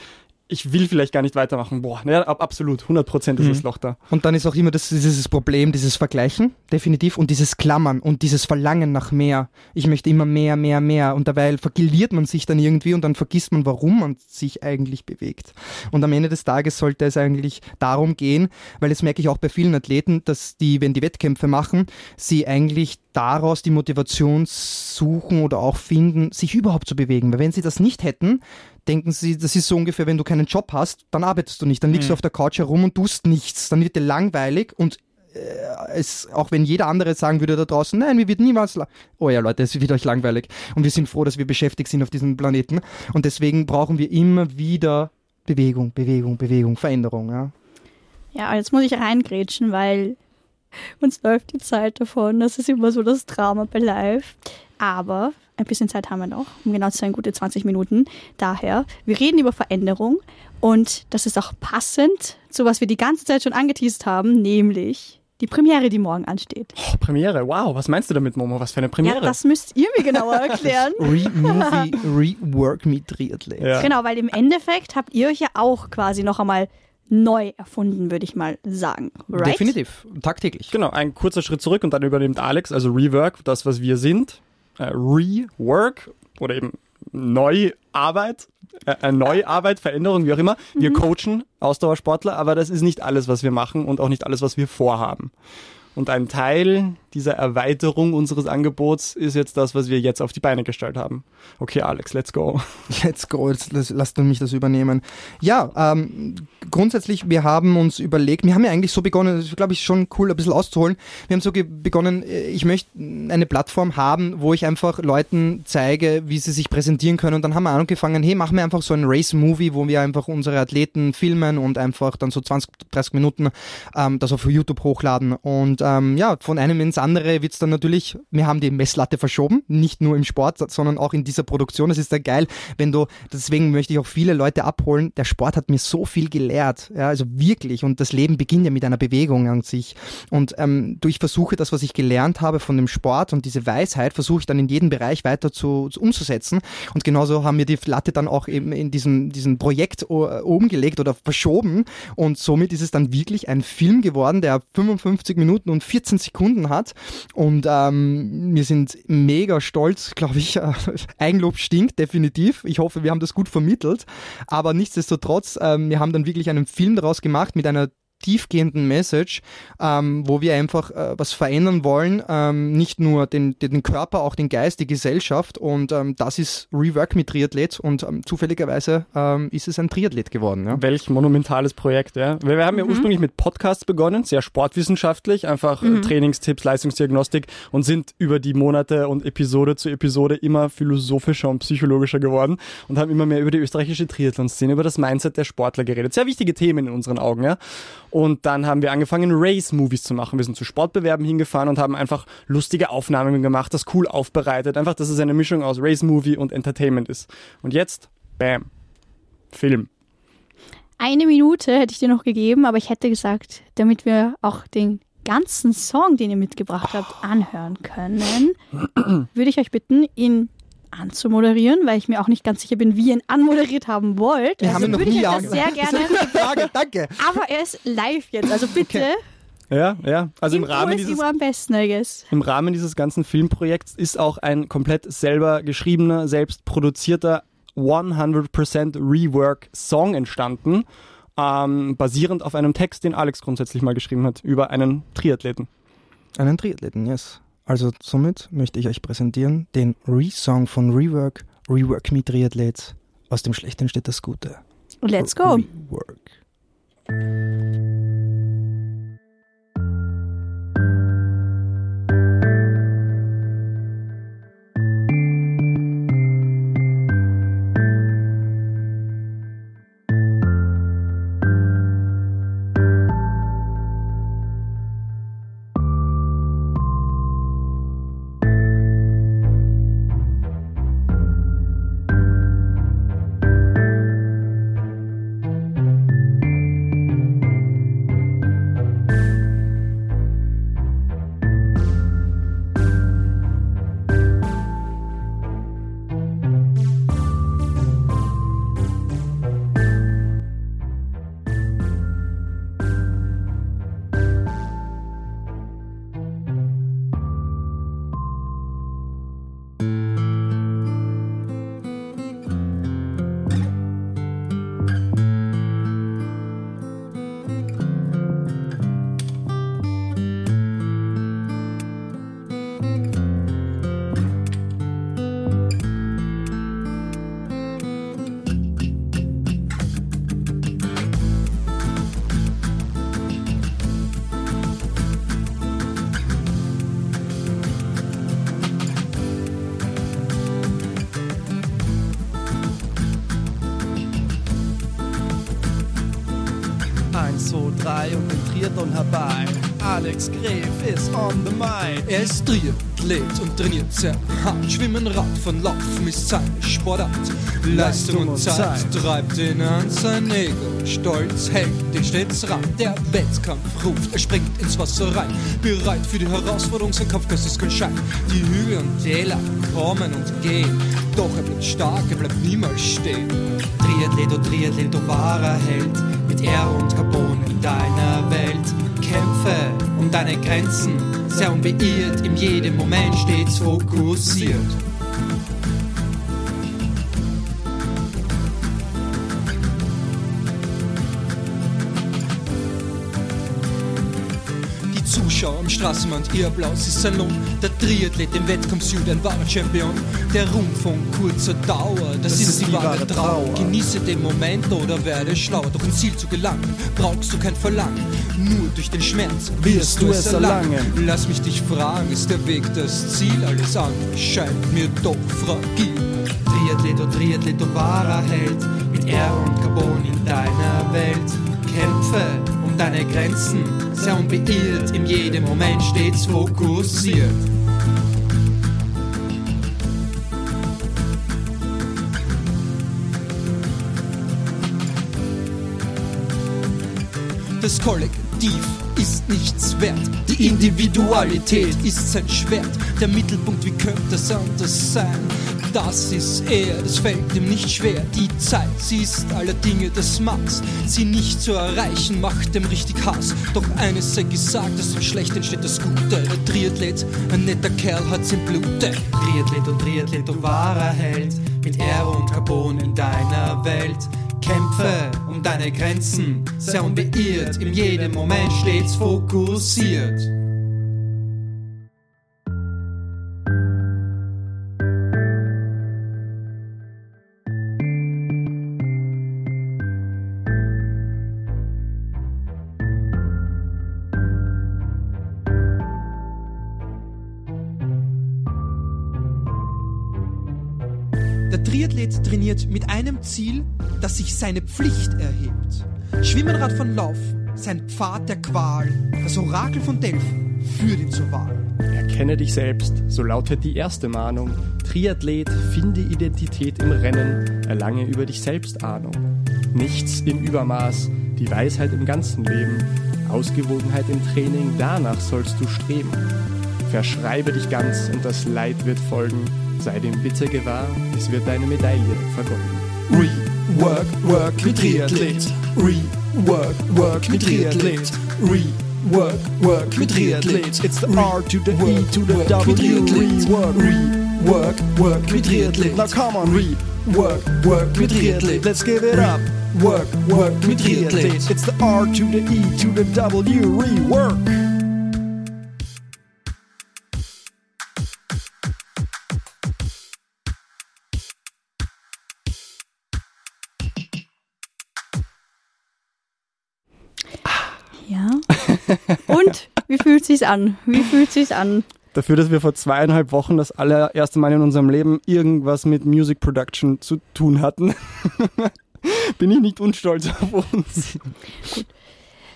ich will vielleicht gar nicht weitermachen. Boah, ab, absolut, 100 Prozent ist das Loch da. Und dann ist auch immer das, dieses Problem, dieses Vergleichen, definitiv, und dieses Klammern und dieses Verlangen nach mehr. Ich möchte immer mehr, mehr, mehr. Und dabei vergiliert man sich dann irgendwie und dann vergisst man, warum man sich eigentlich bewegt. Und am Ende des Tages sollte es eigentlich darum gehen, weil das merke ich auch bei vielen Athleten, dass die, wenn die Wettkämpfe machen, sie eigentlich daraus die Motivation suchen oder auch finden, sich überhaupt zu bewegen. Weil wenn sie das nicht hätten, denken sie, das ist so ungefähr, wenn du keinen Job hast, dann arbeitest du nicht, dann liegst du auf der Couch herum und tust nichts, dann wird dir langweilig und äh, es, auch wenn jeder andere sagen würde da draußen, nein, mir wird niemals, oh ja Leute, es wird euch langweilig und wir sind froh, dass wir beschäftigt sind auf diesem Planeten und deswegen brauchen wir immer wieder Bewegung, Bewegung, Bewegung, Veränderung, ja. Ja, jetzt muss ich reingrätschen, weil uns läuft die Zeit davon. Das ist immer so das Drama bei Live. Aber ein bisschen Zeit haben wir noch, um genau zu sein, gute 20 Minuten. Daher, wir reden über Veränderung und das ist auch passend zu was wir die ganze Zeit schon angeteased haben, nämlich die Premiere, die morgen ansteht. Oh, Premiere, wow, was meinst du damit, Momo? Was für eine Premiere? Ja, das müsst ihr mir genauer erklären. Re-Movie, Rework Me Triathlet. Ja. Genau, weil im Endeffekt habt ihr euch ja auch quasi noch einmal neu erfunden, würde ich mal sagen. Right? Definitiv, tagtäglich. Genau, ein kurzer Schritt zurück und dann übernimmt Alex, also Rework, das, was wir sind. Äh, Rework oder eben Neuarbeit, äh, äh, Neuarbeit, Veränderung, wie auch immer. Wir coachen Ausdauersportler, aber das ist nicht alles, was wir machen und auch nicht alles, was wir vorhaben. Und ein Teil dieser Erweiterung unseres Angebots ist jetzt das, was wir jetzt auf die Beine gestellt haben. Okay, Alex, let's go. Let's go, jetzt lass- lasst mich das übernehmen. Ja, ähm, grundsätzlich, wir haben uns überlegt, wir haben ja eigentlich so begonnen, das ist glaube ich schon cool, ein bisschen auszuholen. Wir haben so begonnen, äh, ich möchte eine Plattform haben, wo ich einfach Leuten zeige, wie sie sich präsentieren können. Und dann haben wir angefangen, hey, machen wir einfach so ein Race-Movie, wo wir einfach unsere Athleten filmen und einfach dann so 20, 30 Minuten ähm, das auf YouTube hochladen. Und ähm, ja, von einem ins andere wird's dann natürlich, wir haben die Messlatte verschoben, nicht nur im Sport, sondern auch in dieser Produktion. Das ist ja geil, wenn du, deswegen möchte ich auch viele Leute abholen. Der Sport hat mir so viel gelehrt, ja, also wirklich. Und das Leben beginnt ja mit einer Bewegung an sich. Und ähm, durch Versuche, das, was ich gelernt habe von dem Sport und diese Weisheit, versuche ich dann in jedem Bereich weiter zu, zu umzusetzen. Und genauso haben wir die Latte dann auch eben in diesem, diesem Projekt o- oben gelegt oder verschoben. Und somit ist es dann wirklich ein Film geworden, der 55 Minuten und 14 Sekunden hat. Und ähm, wir sind mega stolz, glaube ich. Äh, Eigenlob stinkt, definitiv. Ich hoffe, wir haben das gut vermittelt. Aber nichtsdestotrotz, ähm, wir haben dann wirklich einen Film daraus gemacht mit einer tiefgehenden Message, ähm, wo wir einfach äh, was verändern wollen, ähm, nicht nur den, den Körper, auch den Geist, die Gesellschaft und ähm, das ist Rework mit Triathlet und ähm, zufälligerweise ähm, ist es ein Triathlet geworden. Ja? Welch monumentales Projekt, ja. Wir, wir haben ja ursprünglich mit Podcasts begonnen, sehr sportwissenschaftlich, einfach äh, Trainingstipps, Leistungsdiagnostik und sind über die Monate und Episode zu Episode immer philosophischer und psychologischer geworden und haben immer mehr über die österreichische Triathlon-Szene, über das Mindset der Sportler geredet. Sehr wichtige Themen in unseren Augen, ja. Und dann haben wir angefangen, Race-Movies zu machen. Wir sind zu Sportbewerben hingefahren und haben einfach lustige Aufnahmen gemacht, das cool aufbereitet. Einfach, dass es eine Mischung aus Race-Movie und Entertainment ist. Und jetzt, bam, Film. Eine Minute hätte ich dir noch gegeben, aber ich hätte gesagt, damit wir auch den ganzen Song, den ihr mitgebracht habt, anhören können, würde ich euch bitten, in anzumoderieren, weil ich mir auch nicht ganz sicher bin, wie ihr ihn anmoderiert haben wollt. Wir also haben ihn noch würde ich nie euch an. das sehr gerne. Frage, danke. Aber er ist live jetzt, also bitte. Ja, ja. Also im Intro Rahmen, ist dieses, besten, I guess. im Rahmen dieses ganzen Filmprojekts ist auch ein komplett selber geschriebener, selbst produzierter 100% Rework-Song entstanden, ähm, basierend auf einem Text, den Alex grundsätzlich mal geschrieben hat, über einen Triathleten. Einen Triathleten, yes. Also somit möchte ich euch präsentieren den Re-Song von Rework, Rework Me Triathletes. Aus dem Schlechten steht das Gute. Let's go. Rework. Triathlon herbei. Alex Gref ist on the mic. Er ist Triathlet und trainiert sehr hart. Schwimmen, Radfahren, Laufen ist seine Sportart. Leistung und Zeit treibt ihn an sein Ego. Stolz hält ihn stets ran. Der Wettkampf ruft, er springt ins Wasser rein. Bereit für die Herausforderung, sein Kampfgeist ist kein Schein. Die Hügel und Täler kommen und gehen. Doch er bleibt stark, er bleibt niemals stehen. Triathlet, oh Triathlet, oh wahrer Held. Mit Ehre und Carbon in deiner Welt. Kämpfe um deine Grenzen, sehr unbeirrt, in jedem Moment stets fokussiert. Straßenrand, ihr Applaus ist sein Lohn. Der Triathlet im Wettkampf Süd, ein wahrer Champion. Der Ruhm von kurzer Dauer, das, ist die wahre Trauer. Genieße den Moment oder werde schlauer. Doch ein Ziel zu gelangen, brauchst du kein Verlangen. Nur durch den Schmerz wirst du es erlangen. Lass mich dich fragen, ist der Weg das Ziel? Alles andere scheint mir doch fragil. Triathlet, oh Triathlet, oh wahrer Held. Mit Ehre und Carbon in deiner Welt. Kämpfe deine Grenzen, sehr unbeirrt, in jedem Moment stets fokussiert. Das Kollektiv ist nichts wert. Die Individualität ist sein Schwert. Der Mittelpunkt, wie könnte es anders sein? Das ist er, das fällt ihm nicht schwer. Die Zeit, sie ist aller Dinge das Maß. Sie nicht zu erreichen, macht dem richtig Hass. Doch eines sei gesagt, aus dem Schlechten steht das Gute. Der Triathlet, ein netter Kerl, hat's im Blute. Triathlet und Triathlet, du wahrer Held. Mit Ehre und Carbon in deiner Welt. Kämpfe um deine Grenzen, sehr unbeirrt, in jedem Moment stets fokussiert. Trainiert mit einem Ziel, das sich seine Pflicht erhebt. Schwimmen, Radfahren, Laufen, sein Pfad der Qual, das Orakel von Delphi führt ihn zur Wahl. Erkenne dich selbst, so lautet die erste Mahnung. Triathlet, finde Identität im Rennen, erlange über dich selbst Ahnung. Nichts im Übermaß, die Weisheit im ganzen Leben, Ausgewogenheit im Training, danach sollst du streben. Verschreibe dich ganz und das Leid wird folgen. Sei dem bitte gewahr, es wird deine Medaille vergolden. Rework, work mit Triathlet. Rework, work mit Triathlet. Rework, work mit Triathlet. It's the R to the E to the W. Rework, rework, work mit Triathlet. Now come on, rework, work mit Triathlet. Let's give it up. Work, work mit Triathlet. It's the R to the E to the W. Rework. Fühlt sich's an? Wie fühlt sich's an? Dafür, dass wir vor zweieinhalb Wochen das allererste Mal in unserem Leben irgendwas mit Music Production zu tun hatten, bin ich nicht unstolz auf uns.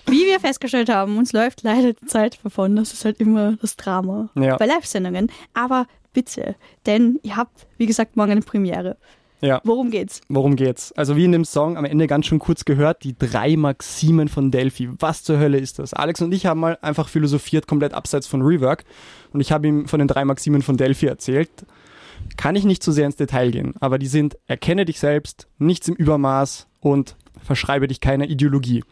Wie wir festgestellt haben, uns läuft leider die Zeit davon. Das ist halt immer das Drama Ja. bei Live-Sendungen. Aber bitte, denn ihr habt, wie gesagt, morgen eine Premiere. Ja. Worum geht's? Worum geht's? Also wie in dem Song am Ende ganz schon kurz gehört, die drei Maximen von Delphi. Was zur Hölle ist das? Alex und ich haben mal einfach philosophiert, komplett abseits von Rework. Und ich habe ihm von den drei Maximen von Delphi erzählt. Kann ich nicht zu sehr ins Detail gehen, aber die sind, erkenne dich selbst, nichts im Übermaß und verschreibe dich keiner Ideologie.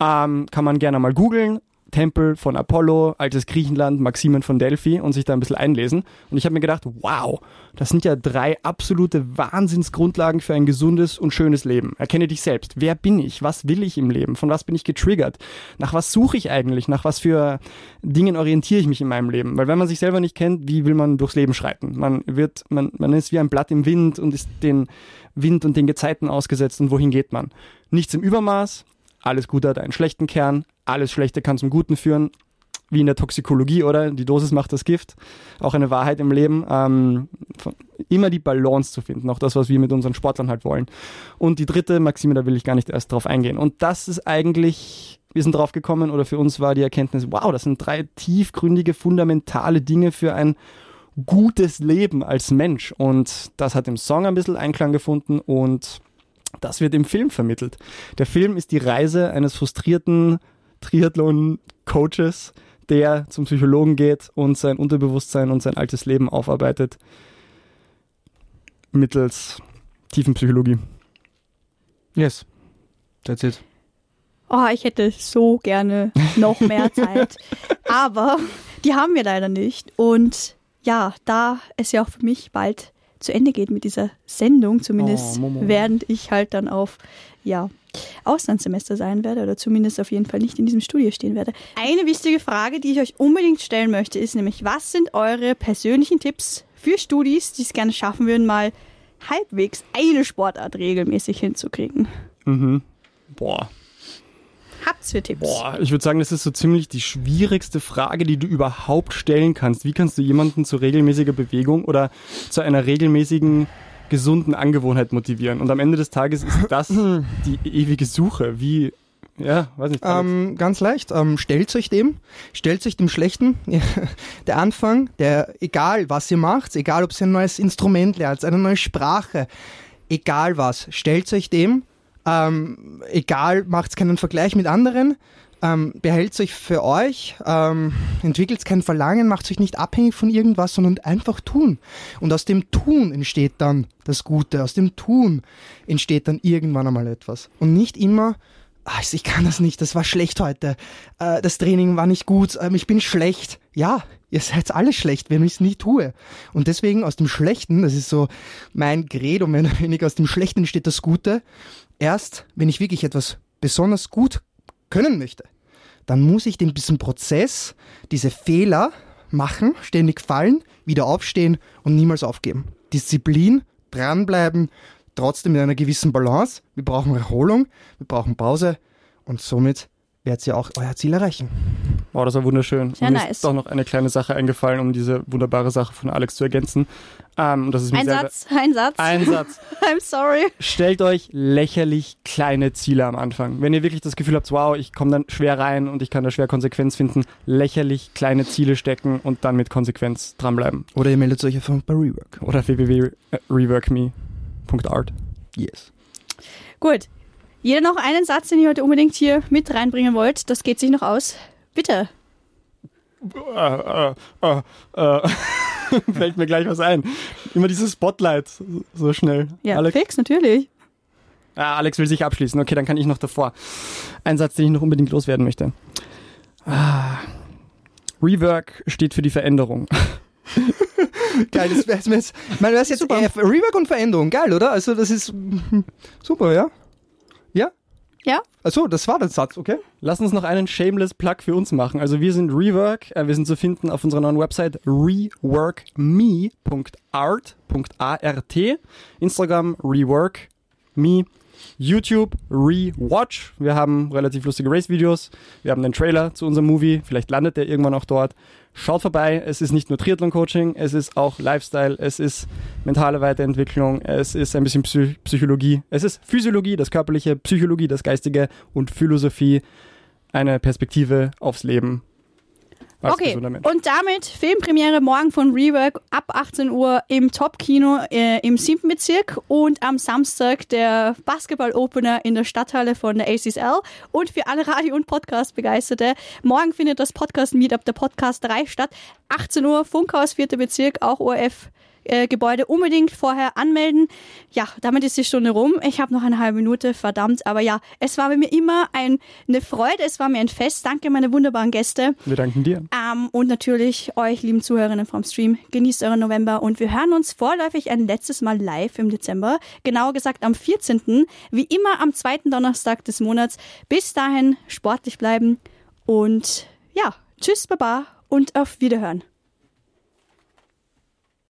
Ähm, kann man gerne mal googeln. Tempel von Apollo, altes Griechenland, Maximen von Delphi und sich da ein bisschen einlesen. Und ich habe mir gedacht, wow, das sind ja drei absolute Wahnsinnsgrundlagen für ein gesundes und schönes Leben. Erkenne dich selbst. Wer bin ich? Was will ich im Leben? Von was bin ich getriggert? Nach was suche ich eigentlich? Nach was für Dingen orientiere ich mich in meinem Leben? Weil wenn man sich selber nicht kennt, wie will man durchs Leben schreiten? Man wird, man, man ist wie ein Blatt im Wind und ist den Wind und den Gezeiten ausgesetzt und wohin geht man? Nichts im Übermaß, alles Gute hat einen schlechten Kern, alles Schlechte kann zum Guten führen, wie in der Toxikologie, oder? Die Dosis macht das Gift. Auch eine Wahrheit im Leben. Ähm, immer die Balance zu finden, auch das, was wir mit unseren Sportlern halt wollen. Und die dritte Maxime, da will ich gar nicht erst drauf eingehen. Und das ist eigentlich, wir sind drauf gekommen, oder für uns war die Erkenntnis, wow, das sind drei tiefgründige, fundamentale Dinge für ein gutes Leben als Mensch. Und das hat im Song ein bisschen Einklang gefunden und das wird im Film vermittelt. Der Film ist die Reise eines frustrierten Triathlon-Coaches, der zum Psychologen geht und sein Unterbewusstsein und sein altes Leben aufarbeitet mittels Tiefenpsychologie. Yes. That's it. Oh, ich hätte so gerne noch mehr Zeit. Aber die haben wir leider nicht. Und ja, da es ja auch für mich bald zu Ende geht mit dieser Sendung, zumindest Oh, während ich halt dann auf ja, Auslandssemester sein werde oder zumindest auf jeden Fall nicht in diesem Studio stehen werde. Eine wichtige Frage, die ich euch unbedingt stellen möchte, ist nämlich, was sind eure persönlichen Tipps für Studis, die es gerne schaffen würden, mal halbwegs eine Sportart regelmäßig hinzukriegen? Mhm. Boah. Habt's für Tipps? Boah, ich würde sagen, das ist so ziemlich die schwierigste Frage, die du überhaupt stellen kannst. Wie kannst du jemanden zu regelmäßiger Bewegung oder zu einer regelmäßigen gesunden Angewohnheit motivieren? Und am Ende des Tages ist das die ewige Suche. Wie, ja, weiß nicht. Ähm, ganz leicht. Ähm, stellt euch dem. Stellt euch dem Schlechten. der Anfang, der, egal was ihr macht, egal ob ihr ein neues Instrument lernt, eine neue Sprache, egal was, stellt euch dem. Ähm, egal, macht keinen Vergleich mit anderen. Ähm, behält euch für euch, ähm, entwickelt kein Verlangen, macht euch nicht abhängig von irgendwas, sondern einfach tun. Und aus dem Tun entsteht dann das Gute, aus dem Tun entsteht dann irgendwann einmal etwas. Und nicht immer, "Ah, ich kann das nicht, das war schlecht heute, äh, das Training war nicht gut, ähm, ich bin schlecht. Ja, ihr seid alle schlecht, wenn ich es nie tue. Und deswegen aus dem Schlechten, das ist so mein Credo, oder weniger, aus dem Schlechten entsteht das Gute. Erst, wenn ich wirklich etwas besonders gut können möchte, dann muss ich den diesen Prozess, diese Fehler machen, ständig fallen, wieder aufstehen und niemals aufgeben. Disziplin, dranbleiben, trotzdem mit einer gewissen Balance. Wir brauchen Erholung, wir brauchen Pause und somit werdet ihr auch euer Ziel erreichen. Wow, das war wunderschön. Sehr mir nice. ist doch noch eine kleine Sache eingefallen, um diese wunderbare Sache von Alex zu ergänzen. Ähm, das ist mir Ein sehr, Satz, ein Satz. Ein Satz. I'm sorry. Stellt euch lächerlich kleine Ziele am Anfang. Wenn ihr wirklich das Gefühl habt, wow, ich komme dann schwer rein und ich kann da schwer Konsequenz finden, lächerlich kleine Ziele stecken und dann mit Konsequenz dranbleiben. Oder ihr meldet euch einfach bei Rework. Oder www.reworkme.art. Yes. Gut. Jeder noch einen Satz, den ihr heute unbedingt hier mit reinbringen wollt. Das geht sich noch aus. Bitte. Äh, äh, äh, äh. Fällt mir gleich was ein. Immer dieses Spotlight so schnell. Ja, Alex, fix, natürlich. ah, Alex will sich abschließen. Okay, dann kann ich noch davor. Ein Satz, den ich noch unbedingt loswerden möchte. Ah. Rework steht für die Veränderung. Geil, das wär's mir jetzt. Ich meine, das ist jetzt Super. äh, Rework und Veränderung. Geil, oder? Also, das ist mm, super? Ja? Ja? Also, das war der Satz, okay? Lass uns noch einen shameless Plug für uns machen. Also wir sind Rework, äh, wir sind zu finden auf unserer neuen Website reworkme.art.art, Instagram reworkme, YouTube rewatch. Wir haben relativ lustige Race-Videos, wir haben den Trailer zu unserem Movie, vielleicht landet der irgendwann auch dort. Schaut vorbei, es ist nicht nur Triathlon-Coaching, es ist auch Lifestyle, es ist mentale Weiterentwicklung, es ist ein bisschen Psy Psychologie, es ist Physiologie, das Körperliche, Psychologie, das Geistige und Philosophie, eine Perspektive aufs Leben. Okay, und damit Filmpremiere morgen von Rework ab 18 Uhr im Top-Kino äh, im 7. Bezirk und am Samstag der Basketball-Opener in der Stadthalle von der ACSL und für alle Radio- und Podcast-Begeisterte. Morgen findet das Podcast-Meetup der Podcast 3 statt. 18 Uhr, Funkhaus, 4. Bezirk, auch ORF. Äh, Gebäude unbedingt vorher anmelden. Ja, damit ist die Stunde rum. Ich habe noch eine halbe Minute, verdammt. Aber ja, es war bei mir immer ein, eine Freude, es war mir ein Fest. Danke, meine wunderbaren Gäste. Wir danken dir. Ähm, und natürlich euch, lieben Zuhörerinnen vom Stream, genießt euren November und wir hören uns vorläufig ein letztes Mal live im Dezember. Genauer gesagt am 14. Wie immer am zweiten Donnerstag des Monats. Bis dahin sportlich bleiben und ja, tschüss, baba und auf Wiederhören.